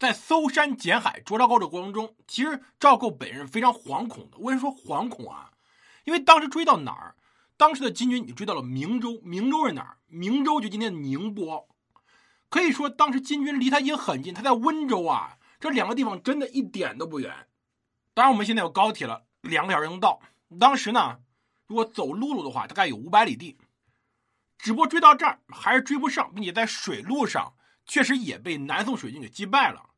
在搜山捡海捉赵构的过程中，其实赵构本人非常惶恐的。为什么说惶恐啊？因为当时追到哪儿，当时的金军已经追到了明州。明州是哪儿？明州就今天的宁波。可以说，当时金军离他已经很近，他在温州啊，这两个地方真的一点都不远。当然，我们现在有高铁了，两个小时能到。当时呢，如果走陆路的话，大概有五百里地。只不过追到这儿还是追不上，并且在水路上确实也被南宋水军给击败了，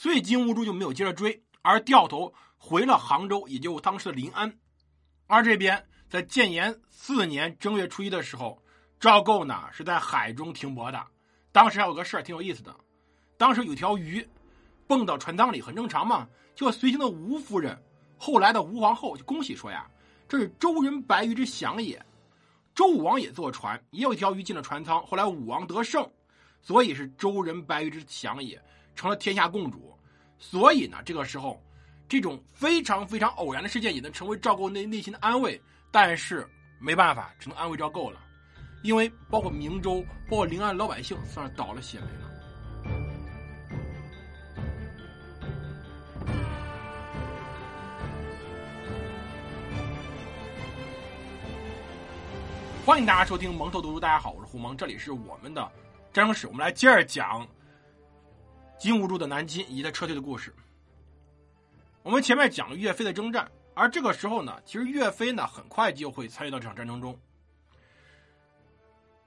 所以金兀术就没有接着追，而掉头回了杭州，也就当时的临安。而这边在建炎四年正月初一的时候，赵构呢是在海中停泊的。当时还有个事儿挺有意思的，当时有条鱼蹦到船舱里，很正常嘛。就随行的吴夫人，后来的吴皇后就恭喜说呀：“这是周人白鱼之祥也。”周武王也坐船，也有一条鱼进了船舱。后来武王得胜，所以是周人白鱼之祥也，成了天下共主。所以呢，这个时候，这种非常非常偶然的事件也能成为赵构内内心的安慰。但是没办法，只能安慰赵构了，因为包括明州，包括临安老百姓，算是倒了血霉了。欢迎大家收听蒙头读书。大家好，我是胡蒙，这里是我们的战争史。我们来接着讲金兀术的南侵以及他撤退的故事。我们前面讲了岳飞的征战，而这个时候呢，其实岳飞呢很快就会参与到这场战争中。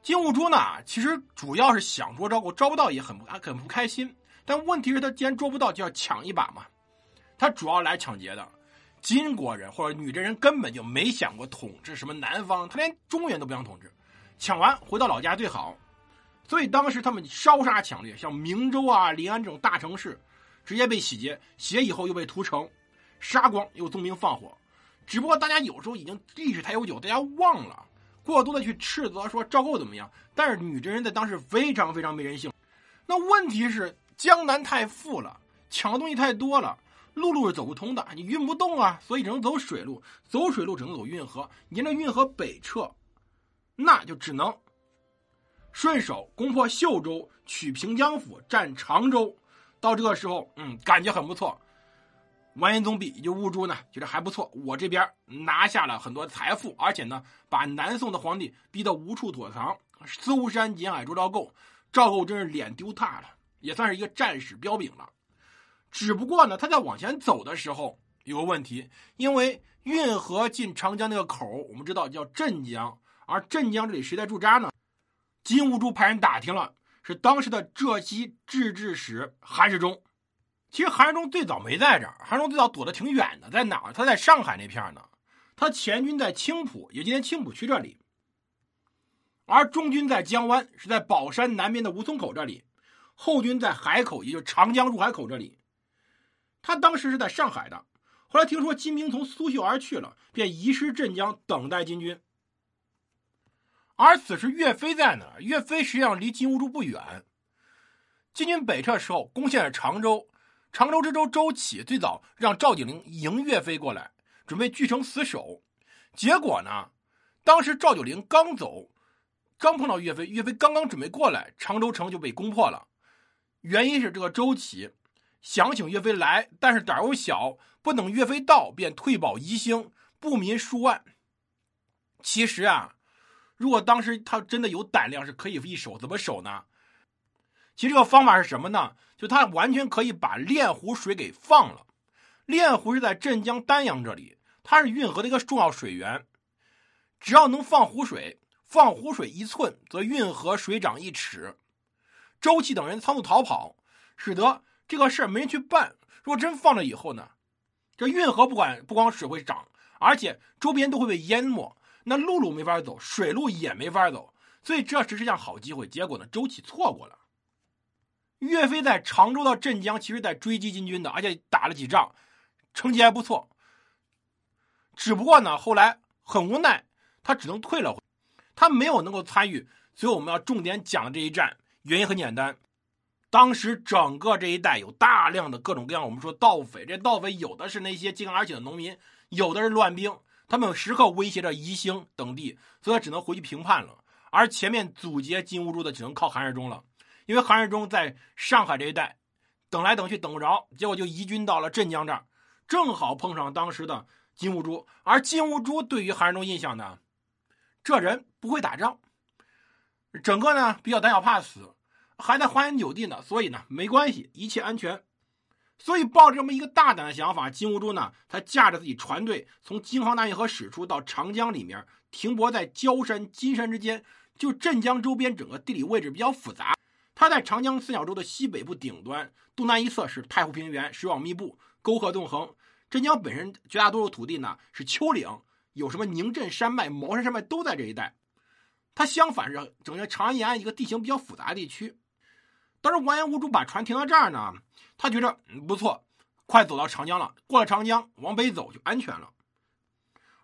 金兀术呢，其实主要是想捉赵构，招不到也很不很不开心。但问题是，他既然捉不到，就要抢一把嘛。他主要来抢劫的。金国人或者女真人根本就没想过统治什么南方，他连中原都不想统治，抢完回到老家最好。所以当时他们烧杀抢掠，像明州啊、临安这种大城市，直接被洗劫，洗劫以后又被屠城，杀光又纵兵放火。只不过大家有时候已经历史太悠久，大家忘了过多的去斥责说赵构怎么样。但是女真人在当时非常非常没人性。那问题是江南太富了，抢的东西太多了。陆路是走不通的，你运不动啊，所以只能走水路。走水路只能走运河，沿着运河北撤，那就只能顺手攻破秀州，取平江府，占常州。到这个时候，嗯，感觉很不错。完颜宗弼也就兀术呢，觉得还不错。我这边拿下了很多财富，而且呢，把南宋的皇帝逼得无处躲藏。搜山捡海捉赵构，赵构真是脸丢大了，也算是一个战史彪炳了。只不过呢，他在往前走的时候有个问题，因为运河进长江那个口，我们知道叫镇江，而镇江这里谁在驻扎呢？金兀术派人打听了，是当时的浙西制置使韩世忠。其实韩世忠最早没在这儿，韩世忠最早躲得挺远的，在哪儿？他在上海那片呢。他前军在青浦，也今天青浦区这里，而中军在江湾，是在宝山南边的吴淞口这里，后军在海口，也就是长江入海口这里。他当时是在上海的，后来听说金兵从苏绣而去了，便移师镇江等待金军。而此时岳飞在哪儿？岳飞实际上离金兀术不远。金军北撤时候攻陷了常州，常州知州周启最早让赵景灵迎岳飞过来，准备据城死守。结果呢，当时赵九龄刚走，刚碰到岳飞，岳飞刚刚准备过来，常州城就被攻破了。原因是这个周启。想请岳飞来，但是胆儿又小，不等岳飞到，便退保宜兴，不民数万。其实啊，如果当时他真的有胆量，是可以一守，怎么守呢？其实这个方法是什么呢？就他完全可以把练湖水给放了。练湖是在镇江丹阳这里，它是运河的一个重要水源。只要能放湖水，放湖水一寸，则运河水涨一尺。周琦等人仓促逃跑，使得。这个事儿没人去办。如果真放了以后呢，这运河不管不光水会涨，而且周边都会被淹没，那陆路没法走，水路也没法走。所以这只是项好机会。结果呢，周启错过了。岳飞在常州到镇江，其实在追击金军的，而且打了几仗，成绩还不错。只不过呢，后来很无奈，他只能退了，他没有能够参与。所以我们要重点讲这一战，原因很简单。当时整个这一带有大量的各种各样，我们说盗匪，这盗匪有的是那些揭竿而起的农民，有的是乱兵，他们时刻威胁着宜兴等地，所以他只能回去平叛了。而前面阻截金兀术的只能靠韩世忠了，因为韩世忠在上海这一带等来等去等不着，结果就移军到了镇江这儿，正好碰上当时的金兀术。而金兀术对于韩世忠印象呢，这人不会打仗，整个呢比较胆小怕死，还在花天酒地呢，所以呢没关系，一切安全。所以抱着这么一个大胆的想法，金兀术呢，他驾着自己船队从京杭大运河驶出，到长江里面停泊在焦山、金山之间。就镇江周边整个地理位置比较复杂，它在长江三角洲的西北部顶端，东南一侧是太湖平原，水网密布，沟壑纵横。镇江本身绝大多数土地呢是丘陵，有什么宁镇山脉、茅山山脉都在这一带。它相反是整个长安沿岸一个地形比较复杂的地区。当时完颜兀术把船停到这儿呢。他觉着不错，快走到长江了。过了长江，往北走就安全了。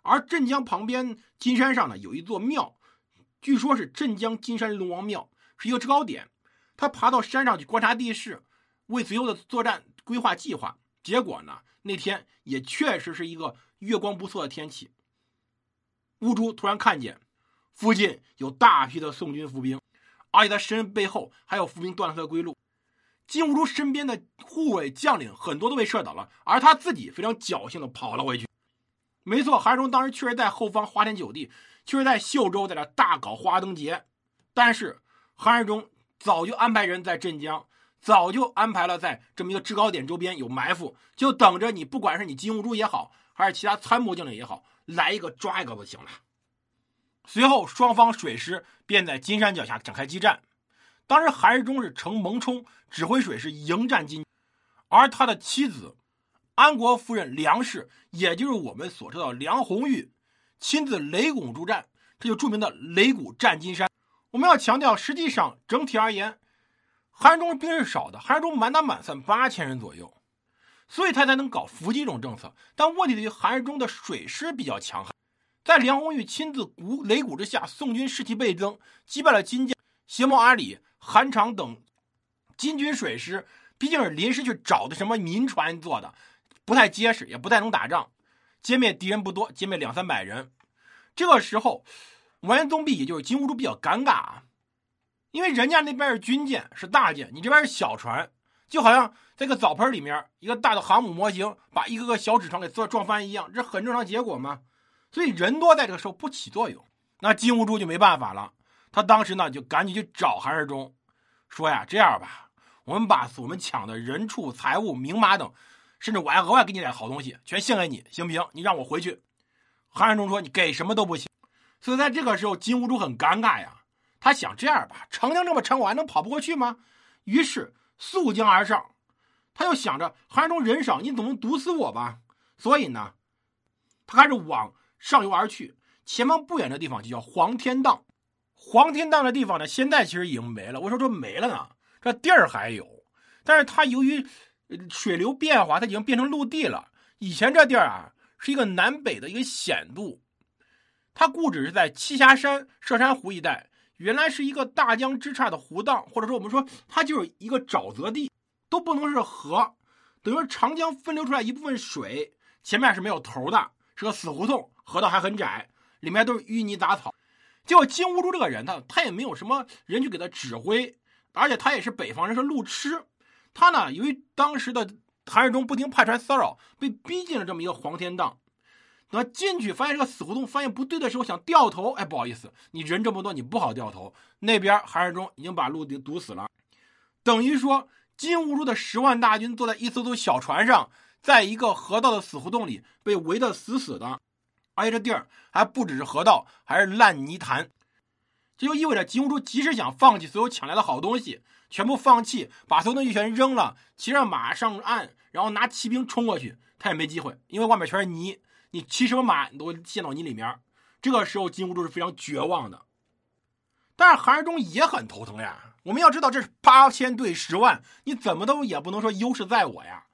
而镇江旁边金山上呢，有一座庙，据说是镇江金山龙王庙，是一个制高点。他爬到山上去观察地势，为随后的作战规划计划。结果呢，那天也确实是一个月光不错的天气。乌珠突然看见附近有大批的宋军伏兵，而且他身背后还有伏兵断了他的归路。金兀术身边的护卫将领很多都被射倒了，而他自己非常侥幸的跑了回去。没错，韩世忠当时确实在后方花天酒地，确实在秀州在这大搞花灯节。但是韩世忠早就安排人在镇江，早就安排了在这么一个制高点周边有埋伏，就等着你，不管是你金兀术也好，还是其他参谋将领也好，来一个抓一个就行了。随后双方水师便在金山脚下展开激战。当时韩世忠是乘蒙冲指挥水师迎战金，而他的妻子安国夫人梁氏，也就是我们所知道梁红玉，亲自擂鼓助战，这就著名的擂鼓战金山。我们要强调，实际上整体而言，韩世忠兵是少的，韩世忠满打满算八千人左右，所以他才能搞伏击这种政策。但问题在于韩世忠的水师比较强悍，在梁红玉亲自鼓擂鼓之下，宋军士气倍增，击败了金将邪魔阿里。韩长等金军水师毕竟是临时去找的什么民船做的，不太结实，也不太能打仗，歼灭敌人不多，歼灭两三百人。这个时候，完颜宗弼也就是金兀术比较尴尬啊，因为人家那边是军舰，是大舰，你这边是小船，就好像在个澡盆里面一个大的航母模型把一个个小纸船给做撞翻一样，这很正常结果嘛。所以人多在这个时候不起作用，那金兀术就没办法了。他当时呢就赶紧去找韩世忠，说呀：“这样吧，我们把我们抢的人畜、财物、名马等，甚至我还额外给你点好东西，全献给你，行不行？你让我回去。”韩世忠说：“你给什么都不行。”所以在这个时候，金兀术很尴尬呀。他想：“这样吧，长江这么长，我还能跑不过去吗？”于是溯江而上。他又想着韩世忠人少，你总能毒死我吧？所以呢，他开始往上游而去。前方不远的地方就叫黄天荡。黄天荡的地方呢，现在其实已经没了。为什么说没了呢？这地儿还有，但是它由于水流变化，它已经变成陆地了。以前这地儿啊，是一个南北的一个险渡，它故址是在栖霞山摄山湖一带，原来是一个大江之岔的湖荡，或者说我们说它就是一个沼泽地，都不能是河，等于长江分流出来一部分水，前面是没有头的，是个死胡同，河道还很窄，里面都是淤泥杂草。结果金兀术这个人，他他也没有什么人去给他指挥，而且他也是北方人，是路痴。他呢，由于当时的韩世忠不停派船骚扰，被逼进了这么一个黄天荡。等进去发现这个死胡同，发现不对的时候，想掉头，哎，不好意思，你人这么多，你不好掉头。那边韩世忠已经把路给堵死了，等于说金兀术的十万大军坐在一艘艘小船上，在一个河道的死胡同里被围得死死的。而且这地儿还不只是河道，还是烂泥潭，这就意味着金兀术即使想放弃所有抢来的好东西，全部放弃，把所有东西全扔了，骑上马上岸，然后拿骑兵冲过去，他也没机会，因为外面全是泥，你骑什么马你都陷到泥里面。这个时候金兀术是非常绝望的，但是韩世忠也很头疼呀。我们要知道这是八千对十万，你怎么都也不能说优势在我呀。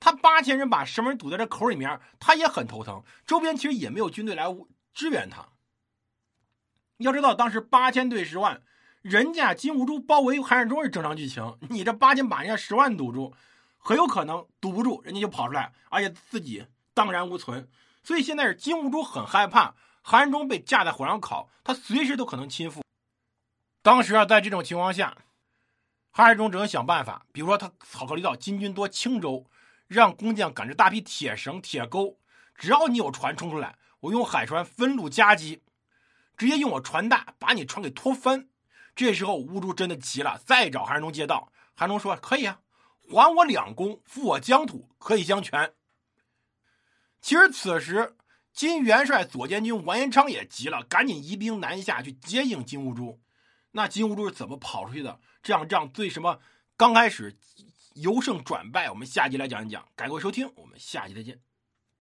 他八千人把什么人堵在这口里面，他也很头疼。周边其实也没有军队来支援他。要知道，当时八千对十万，人家金兀术包围韩世忠是正常剧情，你这八千把人家十万堵住，很有可能堵不住，人家就跑出来，而且自己荡然无存。所以现在是金兀术很害怕韩世忠被架在火上烤，他随时都可能倾覆。当时啊，在这种情况下，韩世忠只能想办法，比如说他考虑到金军多青州，让工匠赶着大批铁绳、铁钩，只要你有船冲出来，我用海船分路夹击，直接用我船大把你船给拖翻。这时候乌珠真的急了，再找韩世忠借道。韩忠说：“可以啊，还我两宫，复我疆土，可以相全。”其实此时金元帅左监军完颜昌也急了，赶紧移兵南下去接应金兀术。那金兀术是怎么跑出去的？这场仗最什么？刚开始由胜转败，我们下集来讲一讲。感谢收听，我们下期再见。